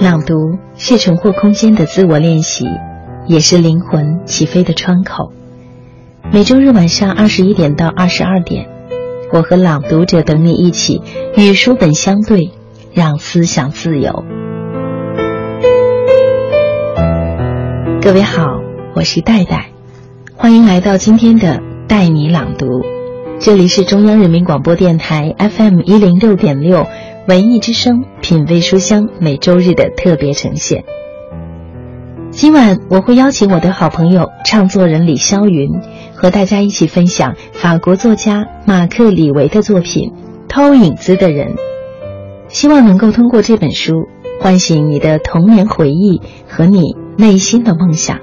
朗读是重获空间的自我练习，也是灵魂起飞的窗口。每周日晚上二十一点到二十二点，我和朗读者等你一起与书本相对，让思想自由。各位好，我是戴戴，欢迎来到今天的带你朗读。这里是中央人民广播电台 FM 一零六点六。文艺之声，品味书香，每周日的特别呈现。今晚我会邀请我的好朋友唱作人李霄云，和大家一起分享法国作家马克·李维的作品《偷影子的人》，希望能够通过这本书唤醒你的童年回忆和你内心的梦想。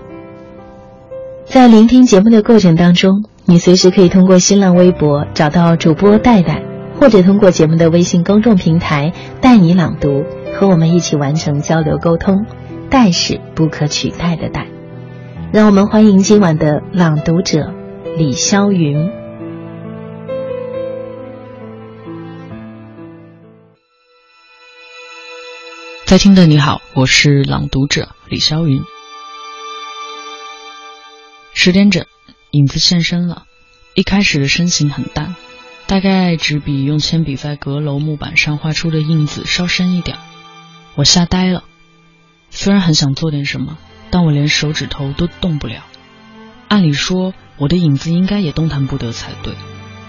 在聆听节目的过程当中，你随时可以通过新浪微博找到主播戴戴。或者通过节目的微信公众平台带你朗读，和我们一起完成交流沟通。代是不可取代的代，让我们欢迎今晚的朗读者李霄云。在听的你好，我是朗读者李霄云。十点整，影子现身了，一开始的身形很淡。大概只比用铅笔在阁楼木板上画出的印子稍深一点，我吓呆了。虽然很想做点什么，但我连手指头都动不了。按理说，我的影子应该也动弹不得才对，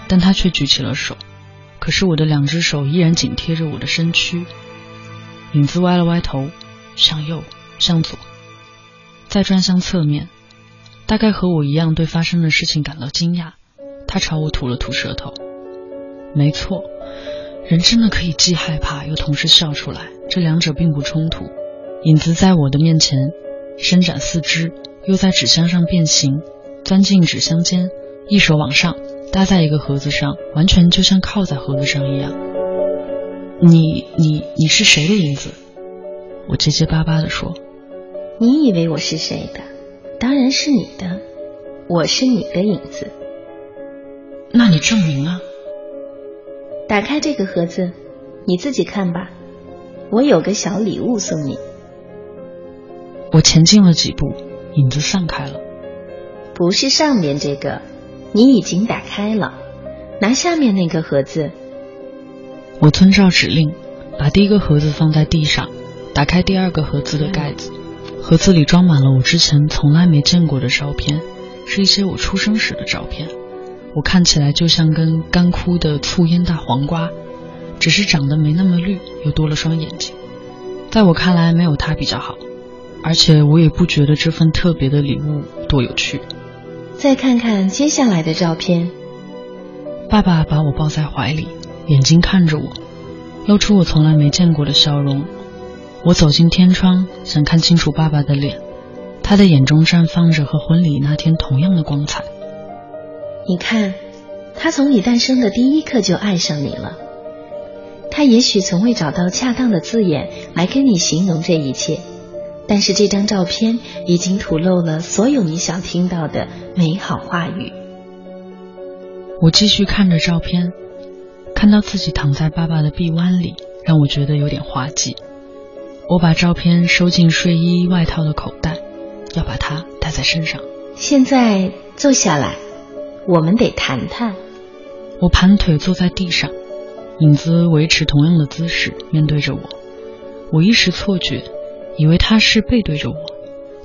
但他却举起了手。可是我的两只手依然紧贴着我的身躯。影子歪了歪头，向右，向左，再转向侧面，大概和我一样对发生的事情感到惊讶。他朝我吐了吐舌头。没错，人真的可以既害怕又同时笑出来，这两者并不冲突。影子在我的面前伸展四肢，又在纸箱上变形，钻进纸箱间，一手往上搭在一个盒子上，完全就像靠在盒子上一样。你你你是谁的影子？我结结巴巴地说。你以为我是谁的？当然是你的，我是你的影子。那你证明啊？打开这个盒子，你自己看吧。我有个小礼物送你。我前进了几步，影子散开了。不是上面这个，你已经打开了。拿下面那个盒子。我遵照指令，把第一个盒子放在地上，打开第二个盒子的盖子。盒子里装满了我之前从来没见过的照片，是一些我出生时的照片。我看起来就像根干枯的醋烟大黄瓜，只是长得没那么绿，又多了双眼睛。在我看来，没有他比较好，而且我也不觉得这份特别的礼物多有趣。再看看接下来的照片，爸爸把我抱在怀里，眼睛看着我，露出我从来没见过的笑容。我走进天窗，想看清楚爸爸的脸，他的眼中绽放着和婚礼那天同样的光彩。你看，他从你诞生的第一刻就爱上你了。他也许从未找到恰当的字眼来跟你形容这一切，但是这张照片已经吐露了所有你想听到的美好话语。我继续看着照片，看到自己躺在爸爸的臂弯里，让我觉得有点滑稽。我把照片收进睡衣外套的口袋，要把它带在身上。现在坐下来。我们得谈谈。我盘腿坐在地上，影子维持同样的姿势面对着我。我一时错觉，以为他是背对着我，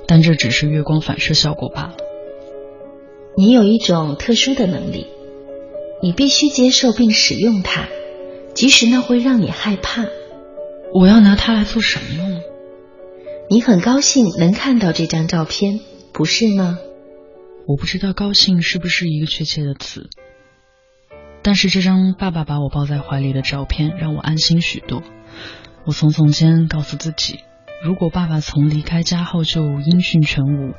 但这只是月光反射效果罢了。你有一种特殊的能力，你必须接受并使用它，即使那会让你害怕。我要拿它来做什么用？你很高兴能看到这张照片，不是吗？我不知道高兴是不是一个确切的词，但是这张爸爸把我抱在怀里的照片让我安心许多。我耸耸肩，告诉自己，如果爸爸从离开家后就音讯全无，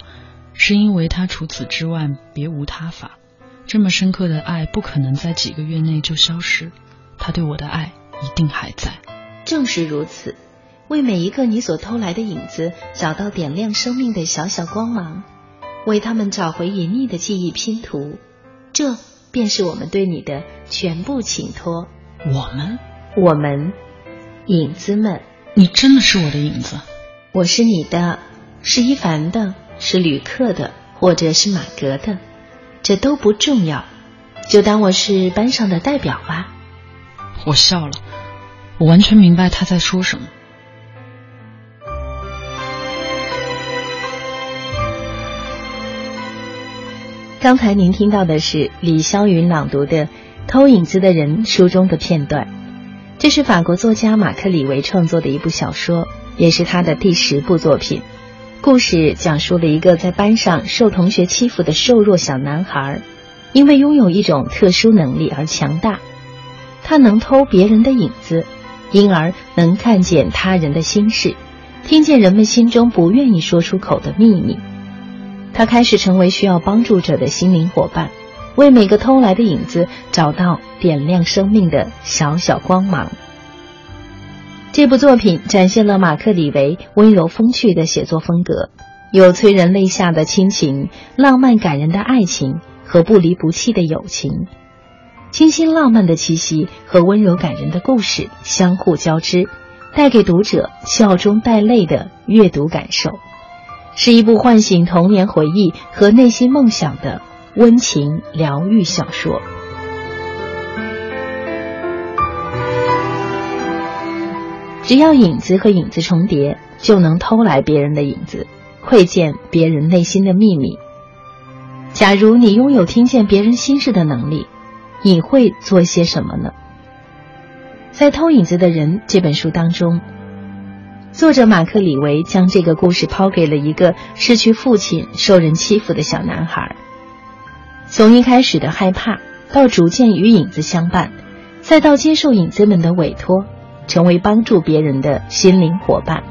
是因为他除此之外别无他法。这么深刻的爱不可能在几个月内就消失，他对我的爱一定还在。正是如此，为每一个你所偷来的影子找到点亮生命的小小光芒。为他们找回隐匿的记忆拼图，这便是我们对你的全部请托。我们，我们，影子们，你真的是我的影子。我是你的，是一凡的，是旅客的，或者是马格的，这都不重要，就当我是班上的代表吧。我笑了，我完全明白他在说什么。刚才您听到的是李霄云朗读的《偷影子的人》书中的片段，这是法国作家马克·李维创作的一部小说，也是他的第十部作品。故事讲述了一个在班上受同学欺负的瘦弱小男孩，因为拥有一种特殊能力而强大，他能偷别人的影子，因而能看见他人的心事，听见人们心中不愿意说出口的秘密。他开始成为需要帮助者的心灵伙伴，为每个偷来的影子找到点亮生命的小小光芒。这部作品展现了马克·李维温柔风趣的写作风格，有催人泪下的亲情、浪漫感人的爱情和不离不弃的友情，清新浪漫的气息和温柔感人的故事相互交织，带给读者笑中带泪的阅读感受。是一部唤醒童年回忆和内心梦想的温情疗愈小说。只要影子和影子重叠，就能偷来别人的影子，窥见别人内心的秘密。假如你拥有听见别人心事的能力，你会做些什么呢？在《偷影子的人》这本书当中。作者马克·李维将这个故事抛给了一个失去父亲、受人欺负的小男孩。从一开始的害怕，到逐渐与影子相伴，再到接受影子们的委托，成为帮助别人的心灵伙伴。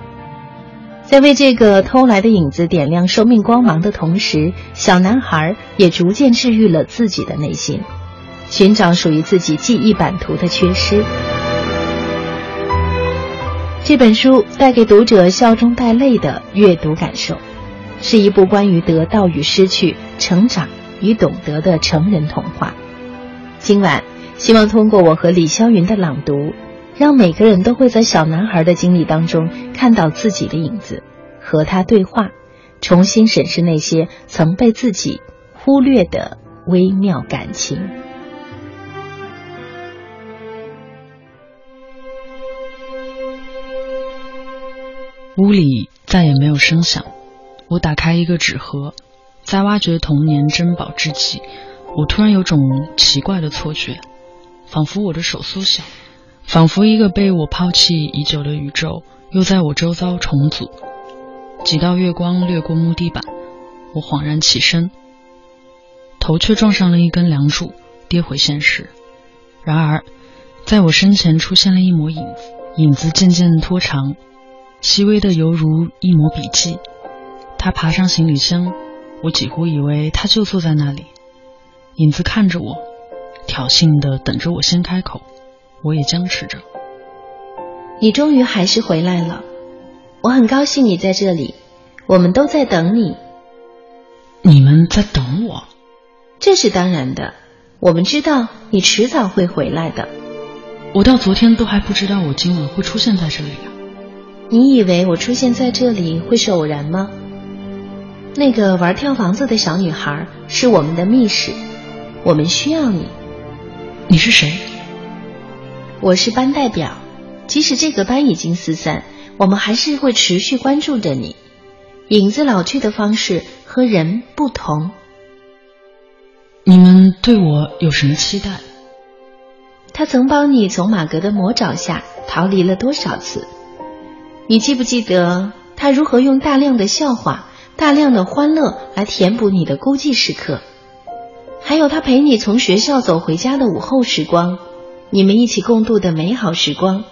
在为这个偷来的影子点亮生命光芒的同时，小男孩也逐渐治愈了自己的内心，寻找属于自己记忆版图的缺失。这本书带给读者笑中带泪的阅读感受，是一部关于得到与失去、成长与懂得的成人童话。今晚，希望通过我和李霄云的朗读，让每个人都会在小男孩的经历当中看到自己的影子，和他对话，重新审视那些曾被自己忽略的微妙感情。屋里再也没有声响。我打开一个纸盒，在挖掘童年珍宝之际，我突然有种奇怪的错觉，仿佛我的手缩小，仿佛一个被我抛弃已久的宇宙又在我周遭重组。几道月光掠过木地板，我恍然起身，头却撞上了一根梁柱，跌回现实。然而，在我身前出现了一抹影子，影子渐渐拖长。细微的犹如一抹笔迹。他爬上行李箱，我几乎以为他就坐在那里。影子看着我，挑衅的等着我先开口。我也僵持着。你终于还是回来了，我很高兴你在这里。我们都在等你。你们在等我？这是当然的。我们知道你迟早会回来的。我到昨天都还不知道我今晚会出现在这里啊。你以为我出现在这里会是偶然吗？那个玩跳房子的小女孩是我们的密室，我们需要你。你是谁？我是班代表。即使这个班已经四散，我们还是会持续关注着你。影子老去的方式和人不同。你们对我有什么期待？他曾帮你从马格的魔爪下逃离了多少次？你记不记得他如何用大量的笑话、大量的欢乐来填补你的孤寂时刻？还有他陪你从学校走回家的午后时光，你们一起共度的美好时光。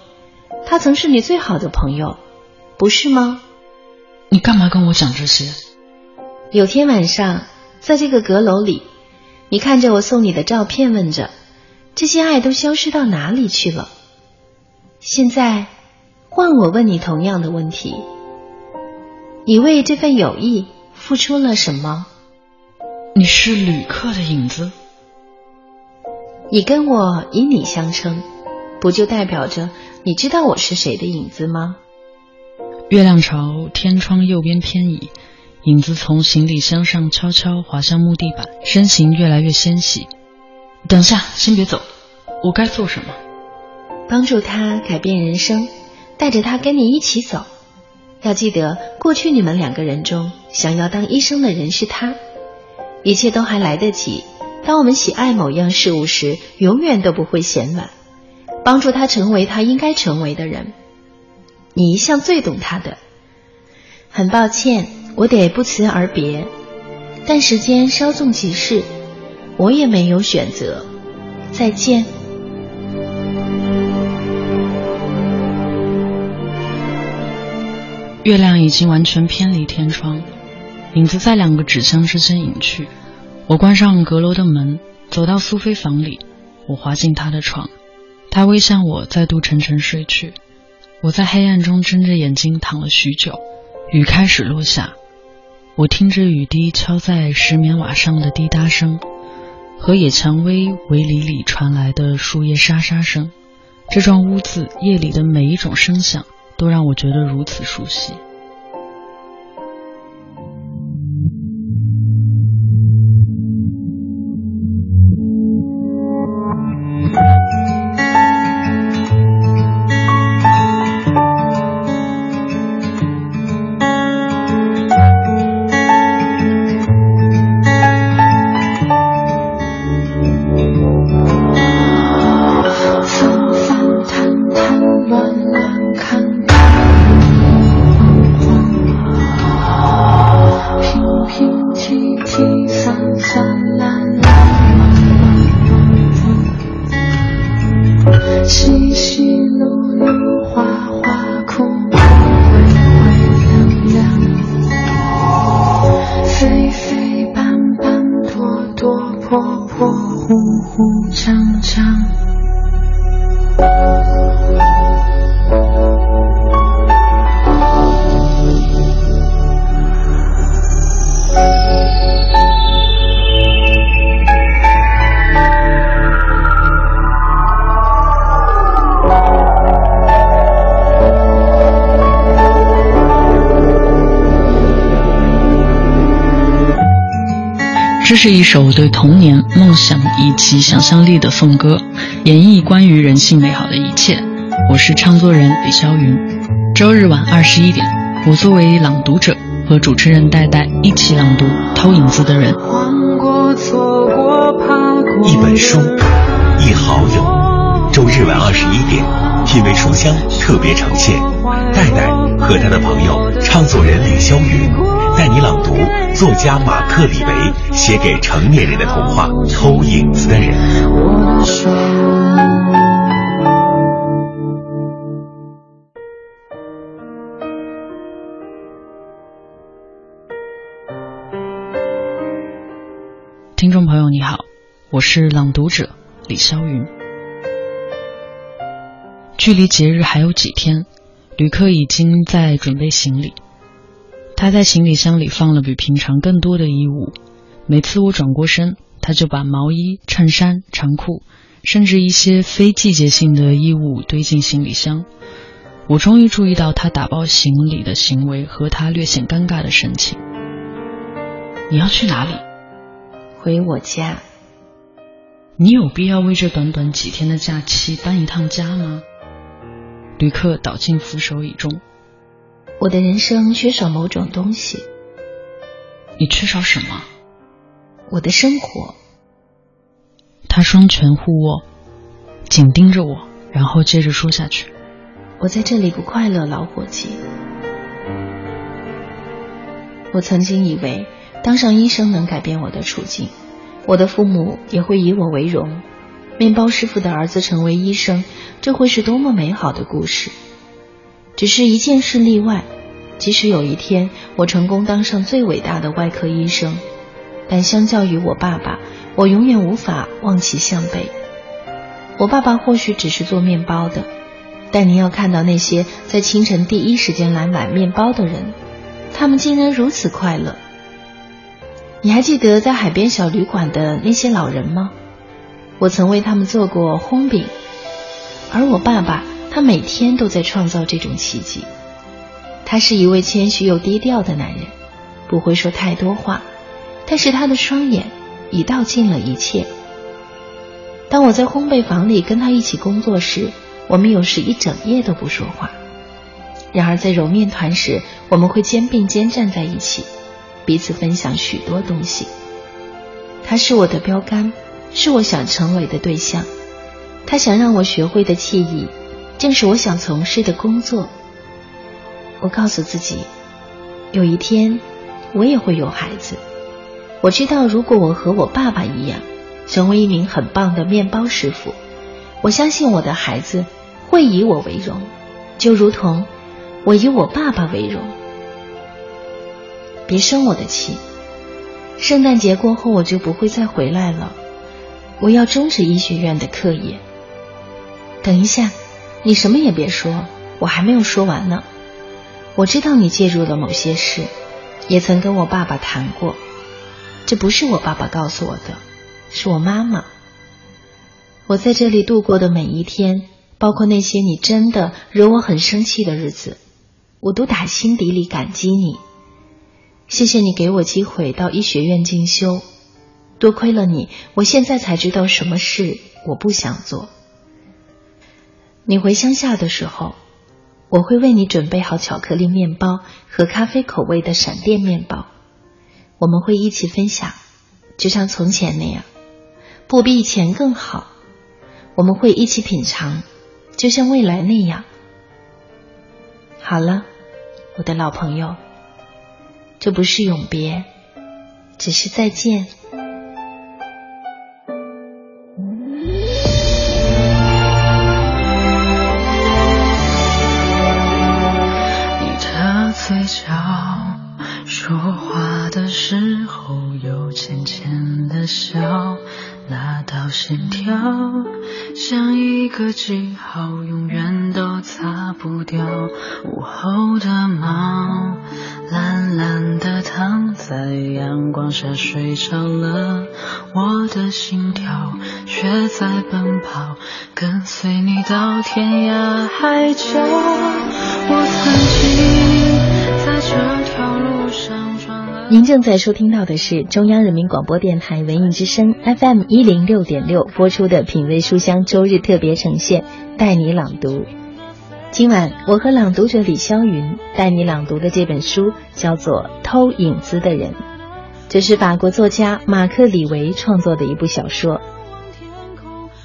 他曾是你最好的朋友，不是吗？你干嘛跟我讲这些？有天晚上，在这个阁楼里，你看着我送你的照片，问着：这些爱都消失到哪里去了？现在。换我问你同样的问题：你为这份友谊付出了什么？你是旅客的影子。你跟我以你相称，不就代表着你知道我是谁的影子吗？月亮朝天窗右边偏移，影子从行李箱上悄悄滑向木地板，身形越来越纤细。等下，先别走，我该做什么？帮助他改变人生，带着他跟你一起走。要记得，过去你们两个人中，想要当医生的人是他。一切都还来得及。当我们喜爱某样事物时，永远都不会嫌晚。帮助他成为他应该成为的人。你一向最懂他的。很抱歉，我得不辞而别，但时间稍纵即逝，我也没有选择。再见。月亮已经完全偏离天窗，影子在两个纸箱之间隐去。我关上阁楼的门，走到苏菲房里，我滑进她的床，她微向我，再度沉沉睡去。我在黑暗中睁着眼睛躺了许久，雨开始落下，我听着雨滴敲在石棉瓦上的滴答声，和野蔷薇围篱里传来的树叶沙沙声。这幢屋子夜里的每一种声响。都让我觉得如此熟悉。是一首对童年、梦想以及想象力的颂歌，演绎关于人性美好的一切。我是唱作人李霄云。周日晚二十一点，我作为朗读者和主持人戴戴一起朗读《偷影子的人》。一本书，一好友。周日晚二十一点，品味书香特别呈现，戴戴和他的朋友唱作人李霄云。带你朗作家马克·李维写给成年人的童话《偷影子的人》。听众朋友，你好，我是朗读者李霄云。距离节日还有几天，旅客已经在准备行李。他在行李箱里放了比平常更多的衣物，每次我转过身，他就把毛衣、衬衫、长裤，甚至一些非季节性的衣物堆进行李箱。我终于注意到他打包行李的行为和他略显尴尬的神情。你要去哪里？回我家。你有必要为这短短几天的假期搬一趟家吗？旅客倒进扶手椅中。我的人生缺少某种东西。你缺少什么？我的生活。他双拳互握，紧盯着我，然后接着说下去：“我在这里不快乐，老伙计。我曾经以为当上医生能改变我的处境，我的父母也会以我为荣。面包师傅的儿子成为医生，这会是多么美好的故事！只是一件事例外。”即使有一天我成功当上最伟大的外科医生，但相较于我爸爸，我永远无法望其项背。我爸爸或许只是做面包的，但你要看到那些在清晨第一时间来买面包的人，他们竟然如此快乐。你还记得在海边小旅馆的那些老人吗？我曾为他们做过烘饼，而我爸爸他每天都在创造这种奇迹。他是一位谦虚又低调的男人，不会说太多话，但是他的双眼已道尽了一切。当我在烘焙房里跟他一起工作时，我们有时一整夜都不说话；然而在揉面团时，我们会肩并肩站在一起，彼此分享许多东西。他是我的标杆，是我想成为的对象。他想让我学会的技艺，正是我想从事的工作。我告诉自己，有一天我也会有孩子。我知道，如果我和我爸爸一样，成为一名很棒的面包师傅，我相信我的孩子会以我为荣，就如同我以我爸爸为荣。别生我的气，圣诞节过后我就不会再回来了。我要终止医学院的课业。等一下，你什么也别说，我还没有说完呢。我知道你介入了某些事，也曾跟我爸爸谈过。这不是我爸爸告诉我的，是我妈妈。我在这里度过的每一天，包括那些你真的惹我很生气的日子，我都打心底里感激你。谢谢你给我机会到医学院进修，多亏了你，我现在才知道什么事我不想做。你回乡下的时候。我会为你准备好巧克力面包和咖啡口味的闪电面包，我们会一起分享，就像从前那样，不比以前更好。我们会一起品尝，就像未来那样。好了，我的老朋友，这不是永别，只是再见。线条像一个记号，永远都擦不掉。午后的猫懒懒地躺在阳光下睡着了，我的心跳却在奔跑，跟随你到天涯海角。我曾经在这条路上。您正在收听到的是中央人民广播电台文艺之声 FM 一零六点六播出的品味书香周日特别呈现，带你朗读。今晚我和朗读者李霄云带你朗读的这本书叫做《偷影子的人》，这是法国作家马克·李维创作的一部小说。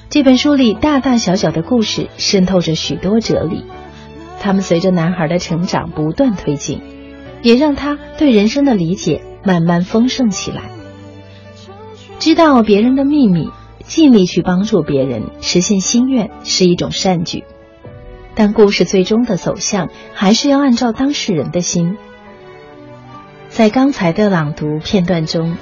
这本书里大大小小的故事渗透着许多哲理，他们随着男孩的成长不断推进。也让他对人生的理解慢慢丰盛起来。知道别人的秘密，尽力去帮助别人实现心愿是一种善举，但故事最终的走向还是要按照当事人的心。在刚才的朗读片段中，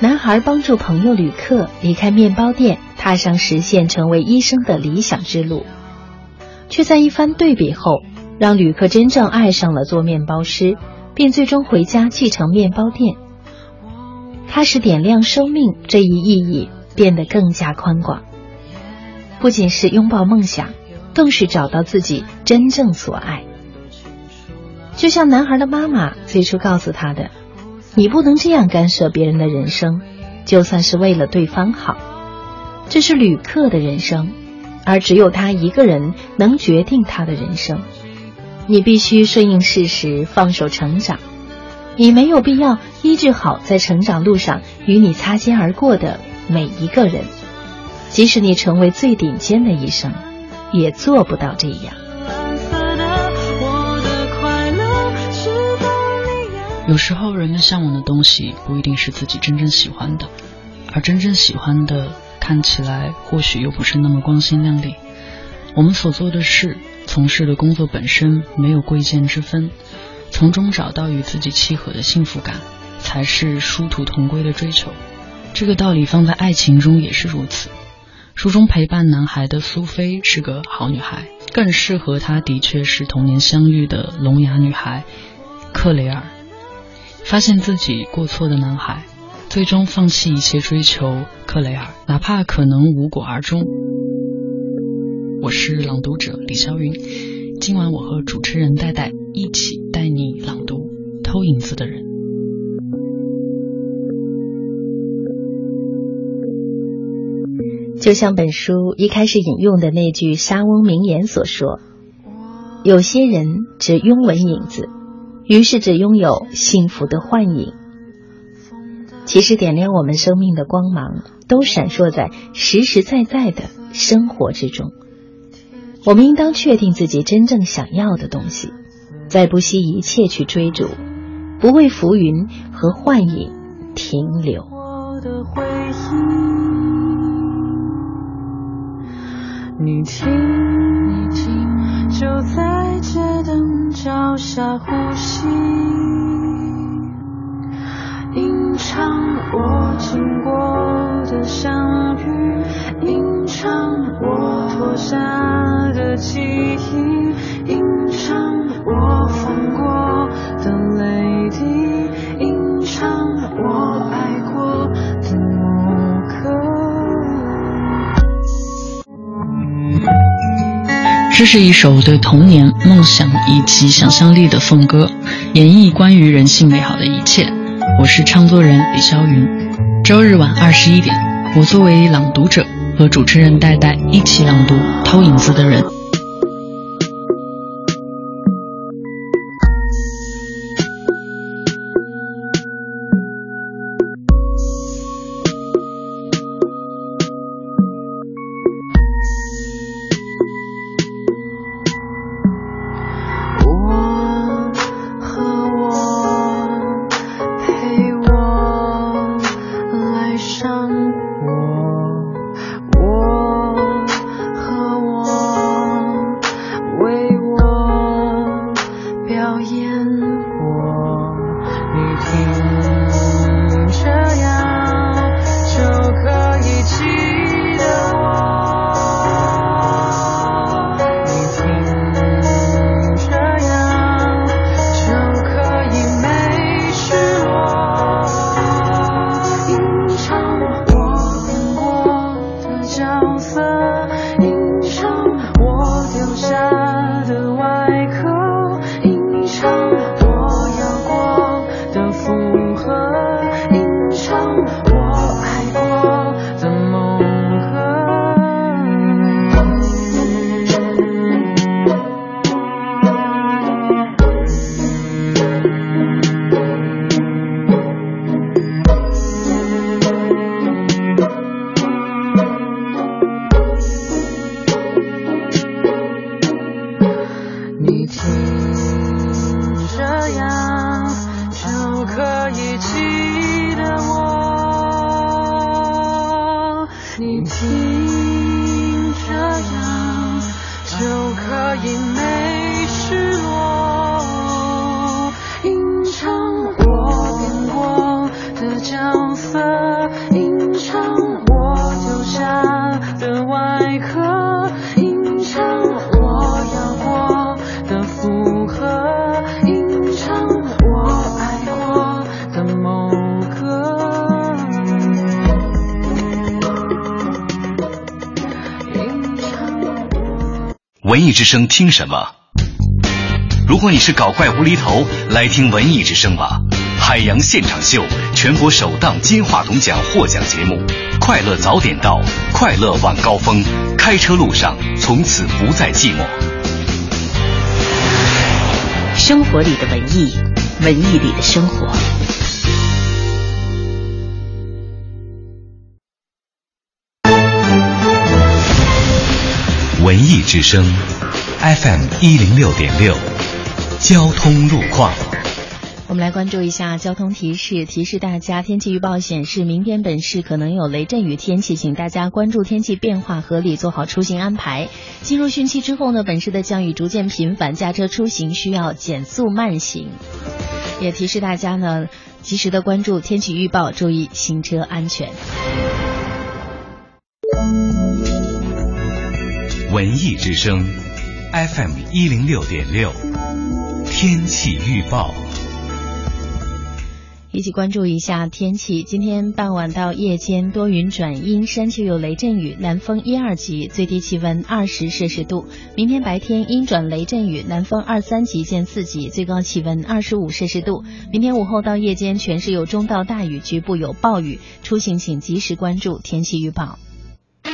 男孩帮助朋友旅客离开面包店，踏上实现成为医生的理想之路，却在一番对比后。让旅客真正爱上了做面包师，并最终回家继承面包店。它使点亮生命这一意义变得更加宽广，不仅是拥抱梦想，更是找到自己真正所爱。就像男孩的妈妈最初告诉他的：“你不能这样干涉别人的人生，就算是为了对方好。这是旅客的人生，而只有他一个人能决定他的人生。”你必须顺应事实，放手成长。你没有必要医治好在成长路上与你擦肩而过的每一个人，即使你成为最顶尖的医生，也做不到这样。有时候，人们向往的东西不一定是自己真正喜欢的，而真正喜欢的，看起来或许又不是那么光鲜亮丽。我们所做的事。从事的工作本身没有贵贱之分，从中找到与自己契合的幸福感，才是殊途同归的追求。这个道理放在爱情中也是如此。书中陪伴男孩的苏菲是个好女孩，更适合他的确是童年相遇的聋哑女孩克雷尔。发现自己过错的男孩，最终放弃一切追求克雷尔，哪怕可能无果而终。我是朗读者李霄云，今晚我和主持人戴戴一起带你朗读偷影子的人。就像本书一开始引用的那句莎翁名言所说：“有些人只拥吻影子，于是只拥有幸福的幻影。”其实，点亮我们生命的光芒，都闪烁在实实在在的生活之中。我们应当确定自己真正想要的东西，再不惜一切去追逐，不为浮云和幻影停留。你听，你听，就在街灯脚下呼吸，吟唱我经过的相遇，吟唱我脱下的记忆，吟唱我疯过的泪滴，吟唱我爱过的某刻。这是一首对童年、梦想以及想象力的颂歌，演绎关于人性美好的一切。我是唱作人李霄云。周日晚二十一点，我作为朗读者和主持人戴戴一起朗读《偷影子的人》。文艺之声听什么？如果你是搞怪无厘头，来听文艺之声吧。海洋现场秀，全国首档金话筒奖获奖节目，快乐早点到，快乐晚高峰，开车路上从此不再寂寞。生活里的文艺，文艺里的生活。文艺之声，FM 一零六点六，交通路况。我们来关注一下交通提示，提示大家，天气预报显示，明天本市可能有雷阵雨天气，请大家关注天气变化，合理做好出行安排。进入汛期之后呢，本市的降雨逐渐频繁，驾车出行需要减速慢行。也提示大家呢，及时的关注天气预报，注意行车安全。文艺之声，FM 一零六点六，天气预报。一起关注一下天气。今天傍晚到夜间多云转阴，山区有雷阵雨，南风一二级，最低气温二十摄氏度。明天白天阴转雷阵雨，南风二三级见四级，最高气温二十五摄氏度。明天午后到夜间全市有中到大雨，局部有暴雨，出行请及时关注天气预报。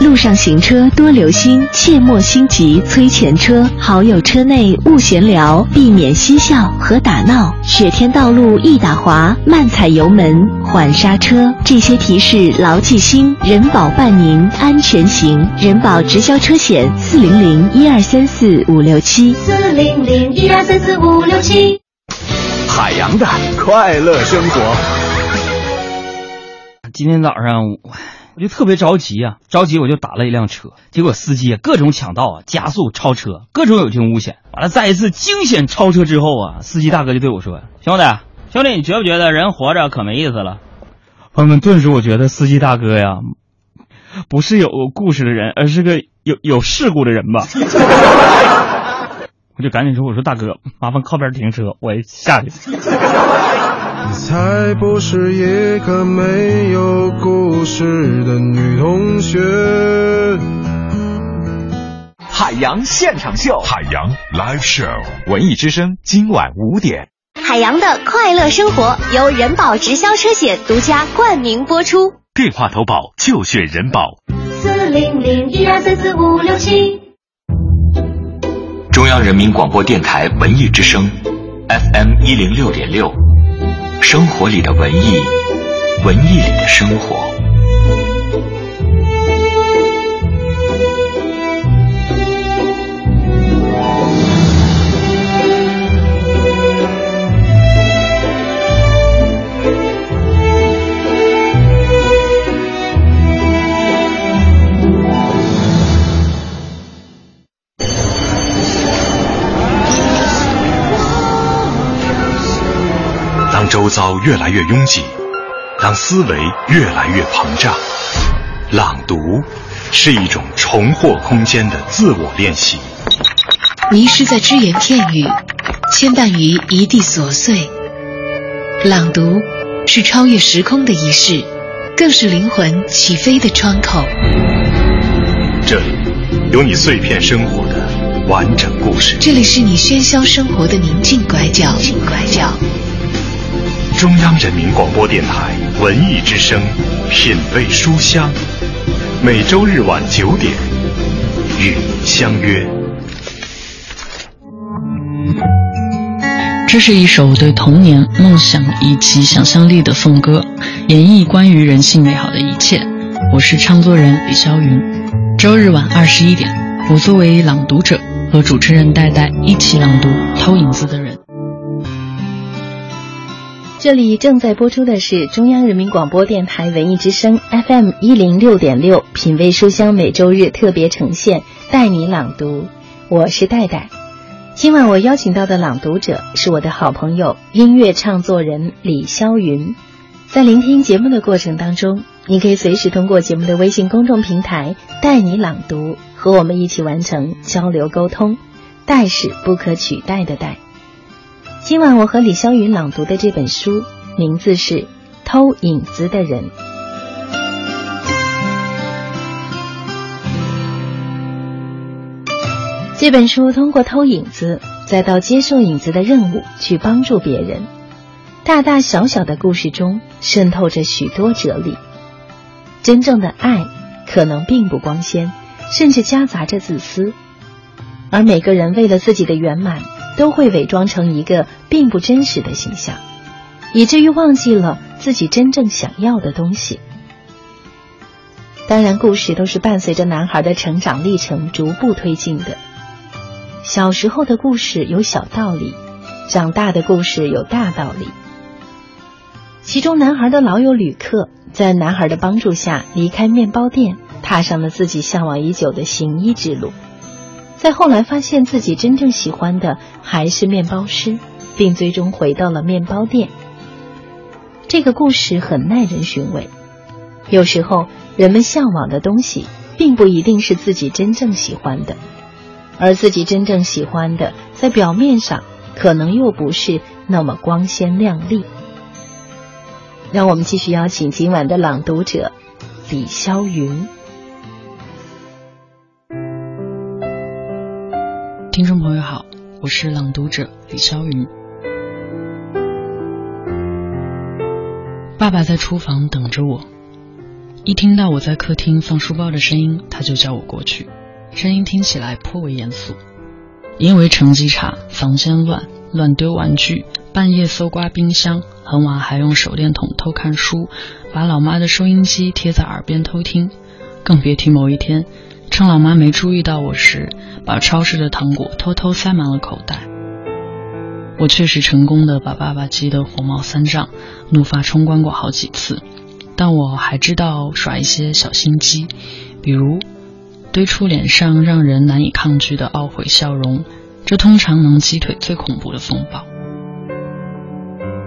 路上行车多留心，切莫心急催前车，好友车内勿闲聊，避免嬉笑和打闹。雪天道路易打滑，慢踩油门，缓刹车。这些提示牢记心，人保伴您安全行。人保直销车险四零零一二三四五六七四零零一二三四五六七。海洋的快乐生活。今天早上我我就特别着急啊，着急我就打了一辆车，结果司机各种抢道啊，加速超车，各种有惊无险。完了，在一次惊险超车之后啊，司机大哥就对我说：“兄弟，兄弟，你觉不觉得人活着可没意思了？”朋友们，顿时我觉得司机大哥呀，不是有故事的人，而是个有有事故的人吧。我就赶紧说：“我说大哥，麻烦靠边停车，我下去。”你才不是一个没有故事的女同学。海洋现场秀，海洋 live show，文艺之声今晚五点。海洋的快乐生活由人保直销车险独家冠名播出。电话投保就选人保。四零零一二三四五六七。中央人民广播电台文艺之声，FM 一零六点六，生活里的文艺，文艺里的生活。周遭越来越拥挤，当思维越来越膨胀，朗读是一种重获空间的自我练习。迷失在只言片语，牵绊于一地琐碎。朗读是超越时空的仪式，更是灵魂起飞的窗口。这里有你碎片生活的完整故事，这里是你喧嚣生活的宁静拐角。拐角。中央人民广播电台文艺之声，品味书香，每周日晚九点与你相约。这是一首对童年、梦想以及想象力的颂歌，演绎关于人性美好的一切。我是唱作人李霄云。周日晚二十一点，我作为朗读者和主持人戴戴一起朗读《偷影子的人》。这里正在播出的是中央人民广播电台文艺之声 FM 一零六点六，品味书香每周日特别呈现，带你朗读。我是戴戴。今晚我邀请到的朗读者是我的好朋友音乐唱作人李霄云。在聆听节目的过程当中，你可以随时通过节目的微信公众平台“带你朗读”和我们一起完成交流沟通。戴是不可取代的戴。今晚我和李霄云朗读的这本书名字是《偷影子的人》。这本书通过偷影子，再到接受影子的任务，去帮助别人。大大小小的故事中渗透着许多哲理。真正的爱可能并不光鲜，甚至夹杂着自私。而每个人为了自己的圆满。都会伪装成一个并不真实的形象，以至于忘记了自己真正想要的东西。当然，故事都是伴随着男孩的成长历程逐步推进的。小时候的故事有小道理，长大的故事有大道理。其中，男孩的老友旅客在男孩的帮助下离开面包店，踏上了自己向往已久的行医之路。在后来发现自己真正喜欢的还是面包师，并最终回到了面包店。这个故事很耐人寻味。有时候，人们向往的东西，并不一定是自己真正喜欢的，而自己真正喜欢的，在表面上可能又不是那么光鲜亮丽。让我们继续邀请今晚的朗读者李霄云。我是朗读者李霄云。爸爸在厨房等着我。一听到我在客厅放书包的声音，他就叫我过去。声音听起来颇为严肃，因为成绩差，房间乱，乱丢玩具，半夜搜刮冰箱，很晚还用手电筒偷看书，把老妈的收音机贴在耳边偷听，更别提某一天，趁老妈没注意到我时，把超市的糖果偷偷塞满了口袋。我确实成功的把爸爸激得火冒三丈，怒发冲冠过好几次。但我还知道耍一些小心机，比如堆出脸上让人难以抗拒的懊悔笑容，这通常能击退最恐怖的风暴。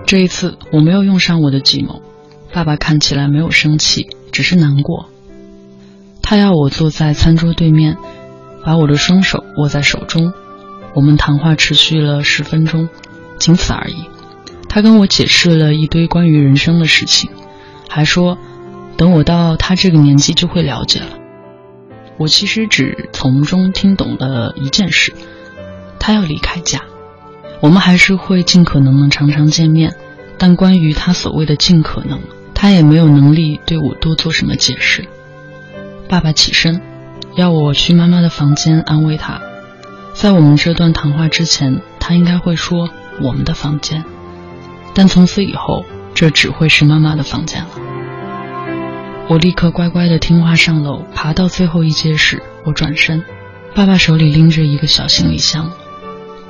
这一次我没有用上我的计谋，爸爸看起来没有生气，只是难过。他要我坐在餐桌对面，把我的双手握在手中。我们谈话持续了十分钟，仅此而已。他跟我解释了一堆关于人生的事情。还说，等我到他这个年纪就会了解了。我其实只从中听懂了一件事：他要离开家。我们还是会尽可能的常常见面，但关于他所谓的尽可能，他也没有能力对我多做什么解释。爸爸起身，要我去妈妈的房间安慰她。在我们这段谈话之前，他应该会说我们的房间，但从此以后。这只会是妈妈的房间了。我立刻乖乖的听话上楼，爬到最后一阶时，我转身，爸爸手里拎着一个小行李箱，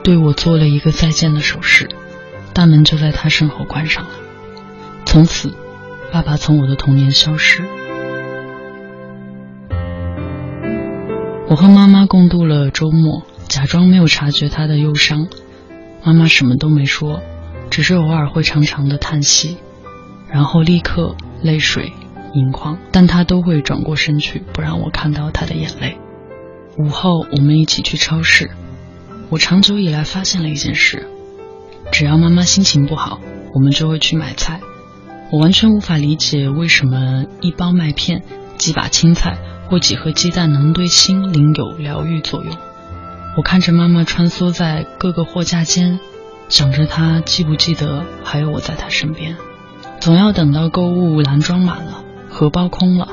对我做了一个再见的手势，大门就在他身后关上了。从此，爸爸从我的童年消失。我和妈妈共度了周末，假装没有察觉她的忧伤，妈妈什么都没说。只是偶尔会长长的叹息，然后立刻泪水盈眶，但她都会转过身去，不让我看到她的眼泪。午后，我们一起去超市。我长久以来发现了一件事：只要妈妈心情不好，我们就会去买菜。我完全无法理解为什么一包麦片、几把青菜或几盒鸡蛋能对心灵有疗愈作用。我看着妈妈穿梭在各个货架间。想着她记不记得还有我在她身边，总要等到购物篮装满了，荷包空了，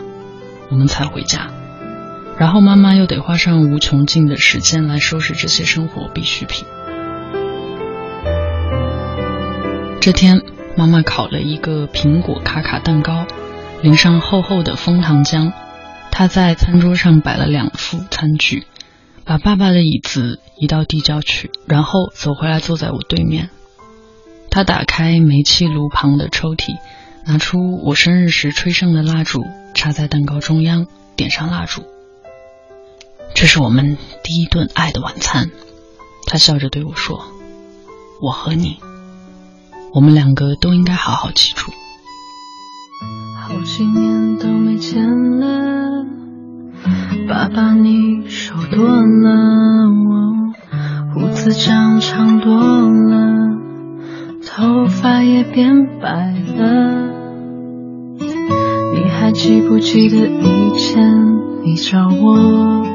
我们才回家。然后妈妈又得花上无穷尽的时间来收拾这些生活必需品。这天，妈妈烤了一个苹果卡卡蛋糕，淋上厚厚的枫糖浆。他在餐桌上摆了两副餐具。把爸爸的椅子移到地窖去，然后走回来坐在我对面。他打开煤气炉旁的抽屉，拿出我生日时吹剩的蜡烛，插在蛋糕中央，点上蜡烛。这是我们第一顿爱的晚餐。他笑着对我说：“我和你，我们两个都应该好好记住。”好几年都没见了。爸爸，你瘦多了，胡子长长多了，头发也变白了。你还记不记得以前你教我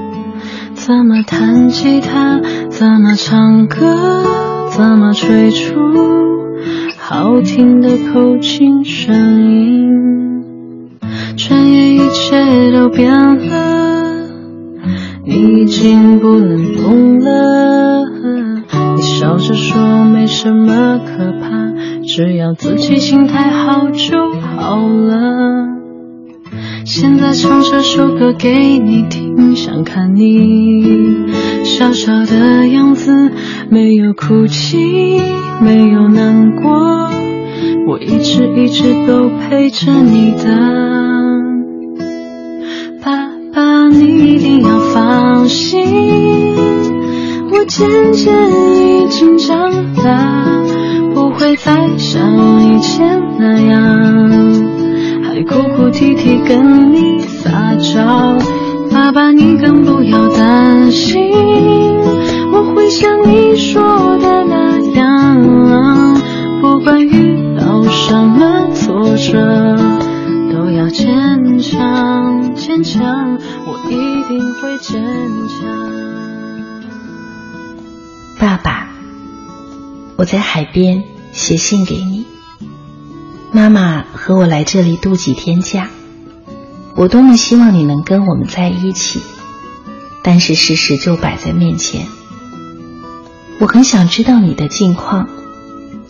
怎么弹吉他，怎么唱歌，怎么吹出好听的口琴声音？一切都变了。你已经不能动了，你笑着说没什么可怕，只要自己心态好就好了。现在唱这首歌给你听，想看你笑笑的样子，没有哭泣，没有难过，我一直一直都陪着你的。你一定要放心，我渐渐已经长大，不会再像以前那样，还哭哭啼啼跟你撒娇。爸爸，你更不要担心，我会像你说的那样，不管遇到什么挫折，都要坚强，坚强，定会坚强。爸爸，我在海边写信给你。妈妈和我来这里度几天假。我多么希望你能跟我们在一起，但是事实就摆在面前。我很想知道你的近况，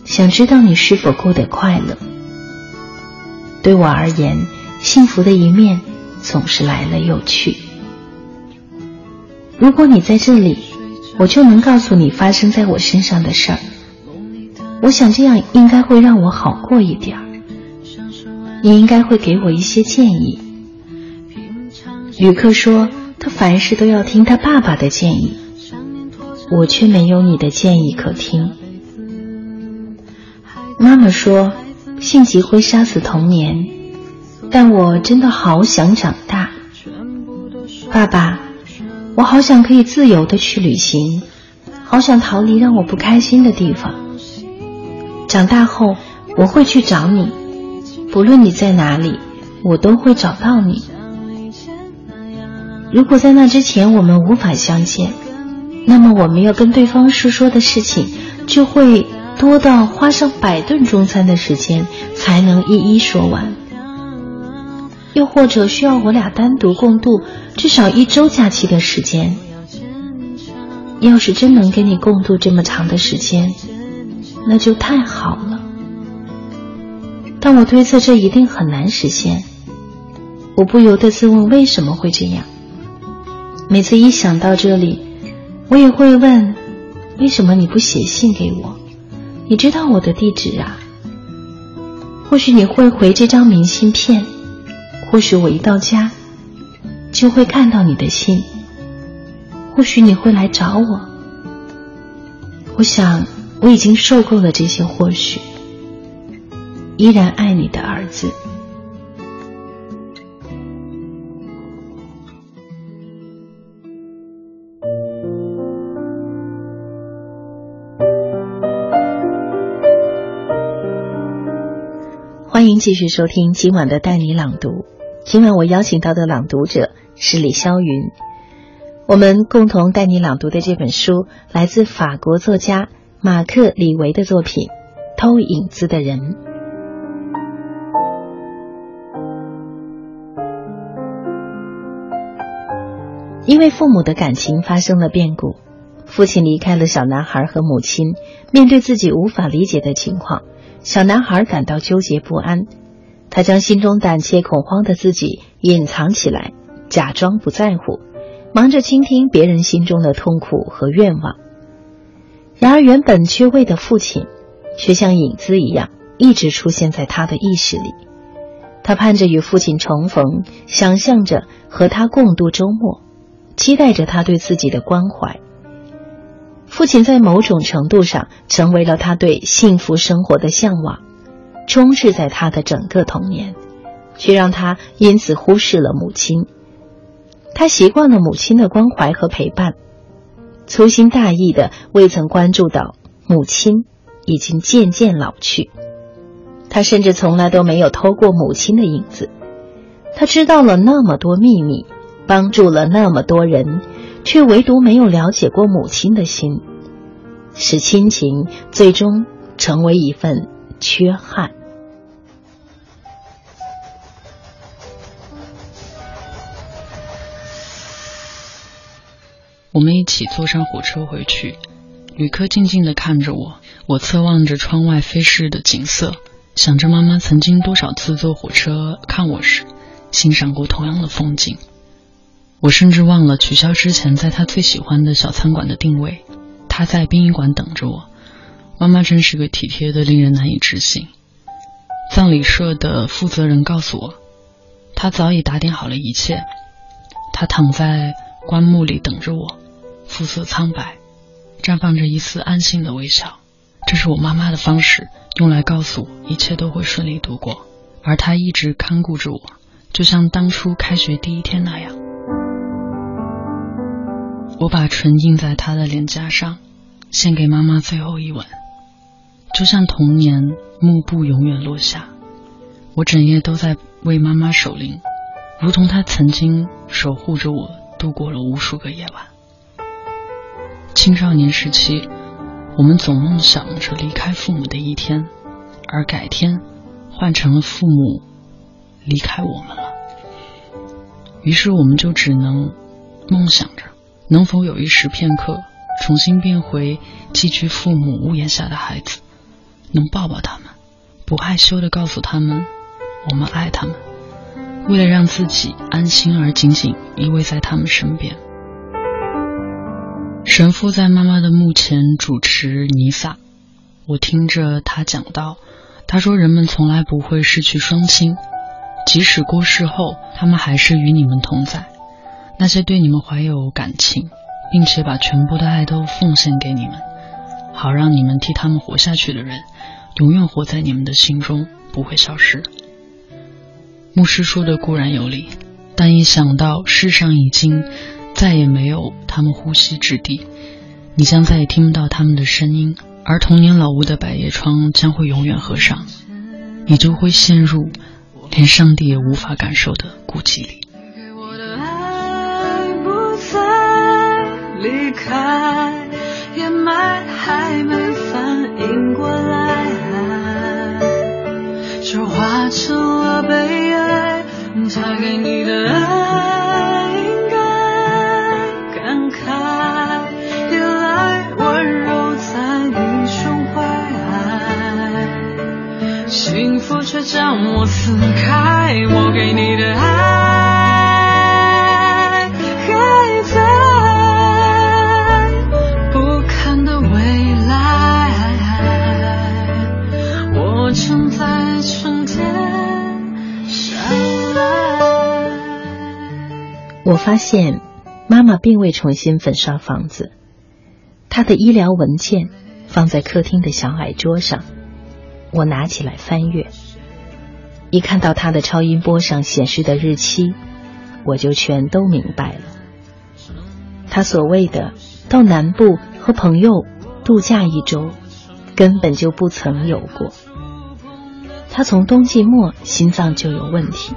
想知道你是否过得快乐。对我而言，幸福的一面总是来了又去。如果你在这里，我就能告诉你发生在我身上的事儿。我想这样应该会让我好过一点儿。你应该会给我一些建议。旅客说：“他凡事都要听他爸爸的建议，我却没有你的建议可听。”妈妈说：“性急会杀死童年，但我真的好想长大。”爸爸，我好想可以自由的去旅行，好想逃离让我不开心的地方。长大后我会去找你，不论你在哪里，我都会找到你。如果在那之前我们无法相见，那么我们要跟对方诉说的事情就会多到花上百顿中餐的时间才能一一说完。又或者需要我俩单独共度至少一周假期的时间。要是真能跟你共度这么长的时间，那就太好了。但我推测这一定很难实现。我不由得自问为什么会这样。每次一想到这里，我也会问：为什么你不写信给我？你知道我的地址啊。或许你会回这张明信片，或许我一到家就会看到你的信，或许你会来找我。我想我已经受够了这些或许，依然爱你的儿子。欢迎继续收听今晚的带你朗读。今晚我邀请到的朗读者是李霄云。我们共同带你朗读的这本书来自法国作家马克·李维的作品《偷影子的人》。因为父母的感情发生了变故，父亲离开了小男孩和母亲，面对自己无法理解的情况。小男孩感到纠结不安，他将心中胆怯恐慌的自己隐藏起来，假装不在乎，忙着倾听别人心中的痛苦和愿望。然而，原本缺位的父亲，却像影子一样一直出现在他的意识里。他盼着与父亲重逢，想象着和他共度周末，期待着他对自己的关怀。父亲在某种程度上成为了他对幸福生活的向往，充斥在他的整个童年，却让他因此忽视了母亲。他习惯了母亲的关怀和陪伴，粗心大意的未曾关注到母亲已经渐渐老去。他甚至从来都没有偷过母亲的影子。他知道了那么多秘密，帮助了那么多人。却唯独没有了解过母亲的心，使亲情最终成为一份缺憾。我们一起坐上火车回去，旅客静静的看着我，我侧望着窗外飞逝的景色，想着妈妈曾经多少次坐火车看我时，欣赏过同样的风景。我甚至忘了取消之前在她最喜欢的小餐馆的定位。她在殡仪馆等着我。妈妈真是个体贴的，令人难以置信。葬礼社的负责人告诉我，他早已打点好了一切。他躺在棺木里等着我，肤色苍白，绽放着一丝安心的微笑。这是我妈妈的方式，用来告诉我一切都会顺利度过，而她一直看顾着我，就像当初开学第一天那样。我把唇印在她的脸颊上，献给妈妈最后一吻，就像童年幕布永远落下。我整夜都在为妈妈守灵，如同她曾经守护着我，度过了无数个夜晚。青少年时期，我们总梦想着离开父母的一天，而改天换成了父母离开我们了。于是，我们就只能梦想着，能否有一时片刻，重新变回寄居父母屋檐下的孩子，能抱抱他们，不害羞的告诉他们。我们爱他们，为了让自己安心而紧紧依偎在他们身边。神父在妈妈的墓前主持弥撒，我听着他讲道。他说：“人们从来不会失去双亲，即使过世后，他们还是与你们同在。那些对你们怀有感情，并且把全部的爱都奉献给你们，好让你们替他们活下去的人，永远活在你们的心中，不会消失。”牧师说的固然有理，但一想到世上已经再也没有他们呼吸之地，你将再也听不到他们的声音，而童年老屋的百叶窗将会永远合上，你就会陷入连上帝也无法感受的孤寂里。离开，还没反应过来，就化成了悲。他给你的爱应该感慨，原来温柔在你胸怀，幸福却将我撕开。我给你的爱。我发现，妈妈并未重新粉刷房子。她的医疗文件放在客厅的小矮桌上，我拿起来翻阅。一看到她的超音波上显示的日期，我就全都明白了。她所谓的到南部和朋友度假一周，根本就不曾有过。她从冬季末心脏就有问题。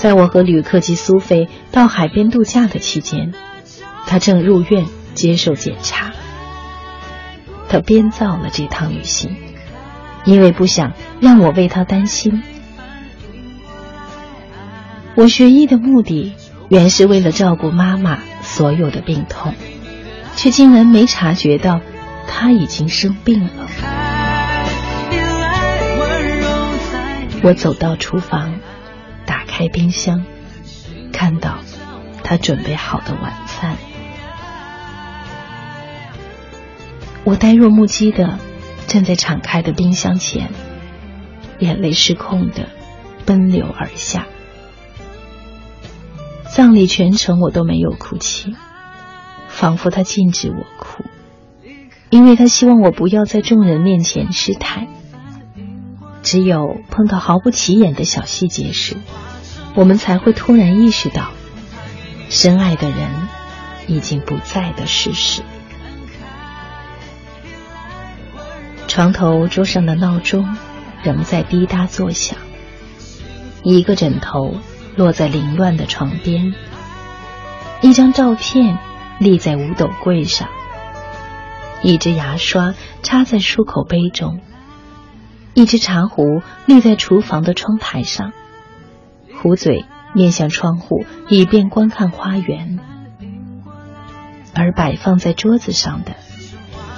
在我和旅客及苏菲到海边度假的期间，他正入院接受检查。他编造了这趟旅行，因为不想让我为他担心。我学医的目的原是为了照顾妈妈所有的病痛，却竟然没察觉到她已经生病了。我走到厨房。开冰箱，看到他准备好的晚饭，我呆若木鸡的站在敞开的冰箱前，眼泪失控的奔流而下。葬礼全程我都没有哭泣，仿佛他禁止我哭，因为他希望我不要在众人面前失态。只有碰到毫不起眼的小细节时。我们才会突然意识到，深爱的人已经不在的事实。床头桌上的闹钟仍在滴答作响，一个枕头落在凌乱的床边，一张照片立在五斗柜上，一支牙刷插在漱口杯中，一只茶壶立在厨房的窗台上。壶嘴面向窗户，以便观看花园。而摆放在桌子上的，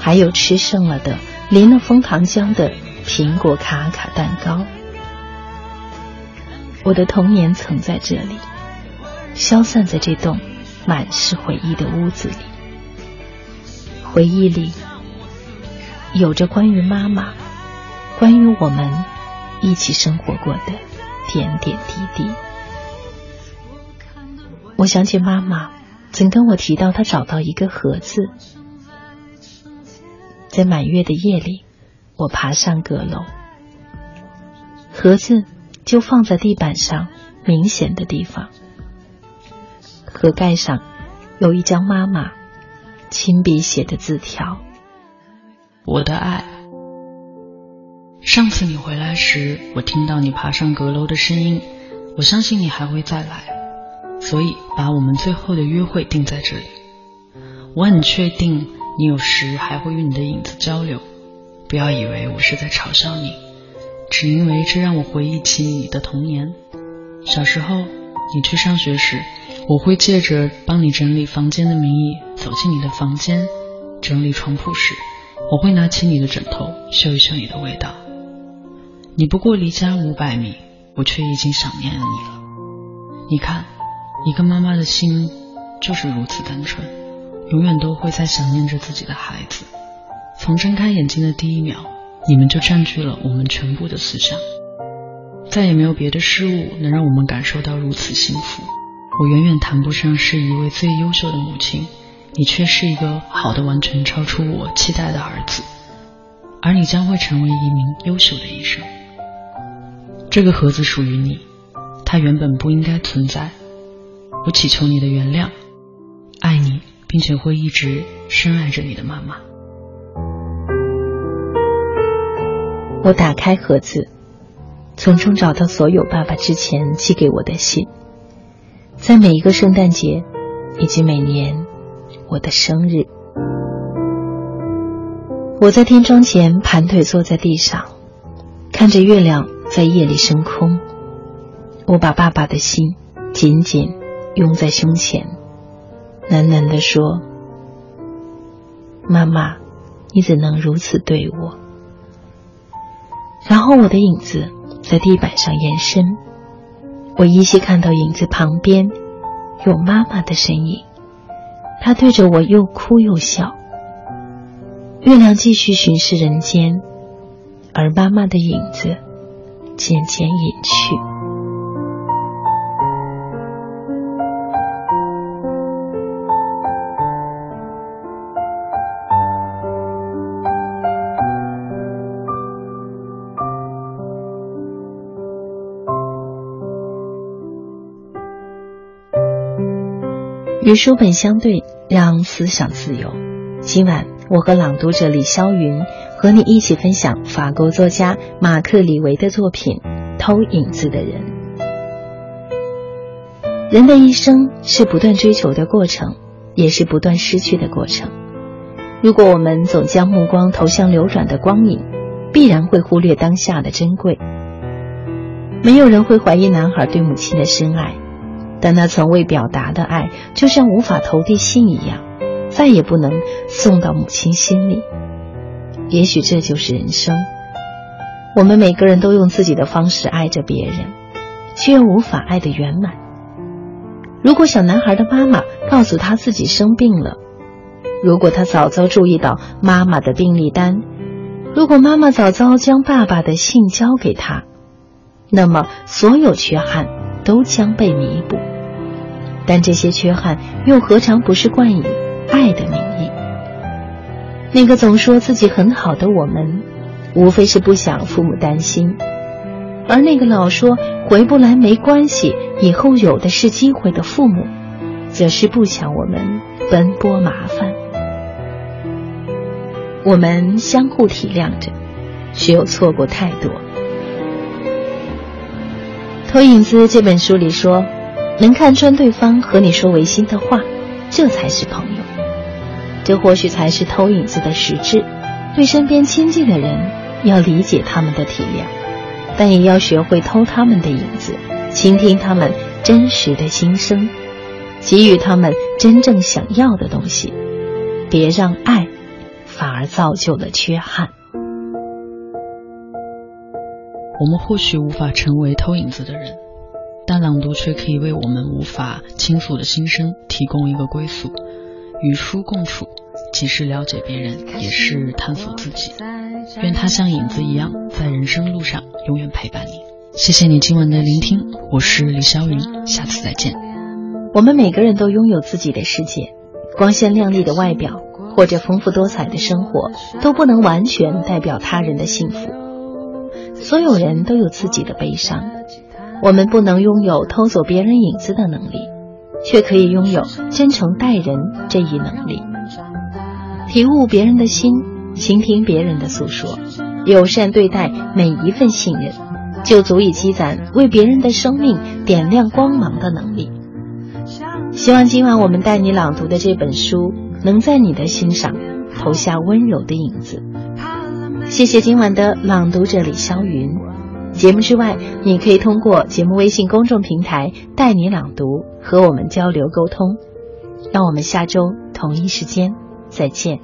还有吃剩了的、淋了枫糖浆的苹果卡卡蛋糕。我的童年曾在这里，消散在这栋满是回忆的屋子里。回忆里有着关于妈妈、关于我们一起生活过的。点点滴滴，我想起妈妈曾跟我提到，她找到一个盒子，在满月的夜里，我爬上阁楼，盒子就放在地板上明显的地方，盒盖上有一张妈妈亲笔写的字条：“我的爱。”上次你回来时，我听到你爬上阁楼的声音，我相信你还会再来，所以把我们最后的约会定在这里。我很确定你有时还会与你的影子交流，不要以为我是在嘲笑你，只因为这让我回忆起你的童年。小时候你去上学时，我会借着帮你整理房间的名义走进你的房间，整理床铺时，我会拿起你的枕头嗅一嗅你的味道。你不过离家五百米，我却已经想念了你了。你看，一个妈妈的心就是如此单纯，永远都会在想念着自己的孩子。从睁开眼睛的第一秒，你们就占据了我们全部的思想。再也没有别的事物能让我们感受到如此幸福。我远远谈不上是一位最优秀的母亲，你却是一个好的完全超出我期待的儿子，而你将会成为一名优秀的医生。这个盒子属于你，它原本不应该存在。我祈求你的原谅，爱你，并且会一直深爱着你的妈妈。我打开盒子，从中找到所有爸爸之前寄给我的信，在每一个圣诞节，以及每年我的生日，我在天窗前盘腿坐在地上，看着月亮。在夜里升空，我把爸爸的心紧紧拥在胸前，喃喃地说：“妈妈，你怎能如此对我？”然后我的影子在地板上延伸，我依稀看到影子旁边有妈妈的身影，她对着我又哭又笑。月亮继续巡视人间，而妈妈的影子。渐渐隐去。与书本相对，让思想自由。今晚，我和朗读者李霄云。和你一起分享法国作家马克·李维的作品《偷影子的人》。人的一生是不断追求的过程，也是不断失去的过程。如果我们总将目光投向流转的光影，必然会忽略当下的珍贵。没有人会怀疑男孩对母亲的深爱，但那从未表达的爱，就像无法投递信一样，再也不能送到母亲心里。也许这就是人生。我们每个人都用自己的方式爱着别人，却又无法爱得圆满。如果小男孩的妈妈告诉他自己生病了，如果他早早注意到妈妈的病历单，如果妈妈早早将爸爸的信交给他，那么所有缺憾都将被弥补。但这些缺憾又何尝不是冠以爱的名？那个总说自己很好的我们，无非是不想父母担心；而那个老说回不来没关系，以后有的是机会的父母，则是不想我们奔波麻烦。我们相互体谅着，却又错过太多。《投影子》这本书里说，能看穿对方和你说违心的话，这才是朋友。这或许才是偷影子的实质。对身边亲近的人，要理解他们的体谅，但也要学会偷他们的影子，倾听他们真实的心声，给予他们真正想要的东西。别让爱反而造就了缺憾。我们或许无法成为偷影子的人，但朗读却可以为我们无法倾诉的心声提供一个归宿。与书共处，既是了解别人，也是探索自己。愿他像影子一样，在人生路上永远陪伴你。谢谢你今晚的聆听，我是李霄云，下次再见。我们每个人都拥有自己的世界，光鲜亮丽的外表或者丰富多彩的生活，都不能完全代表他人的幸福。所有人都有自己的悲伤，我们不能拥有偷走别人影子的能力，却可以拥有真诚待人这一能力。体悟别人的心，倾听别人的诉说，友善对待每一份信任，就足以积攒为别人的生命点亮光芒的能力。希望今晚我们带你朗读的这本书，能在你的心上投下温柔的影子。谢谢今晚的朗读者李霄云。节目之外，你可以通过节目微信公众平台“带你朗读”和我们交流沟通。让我们下周同一时间再见。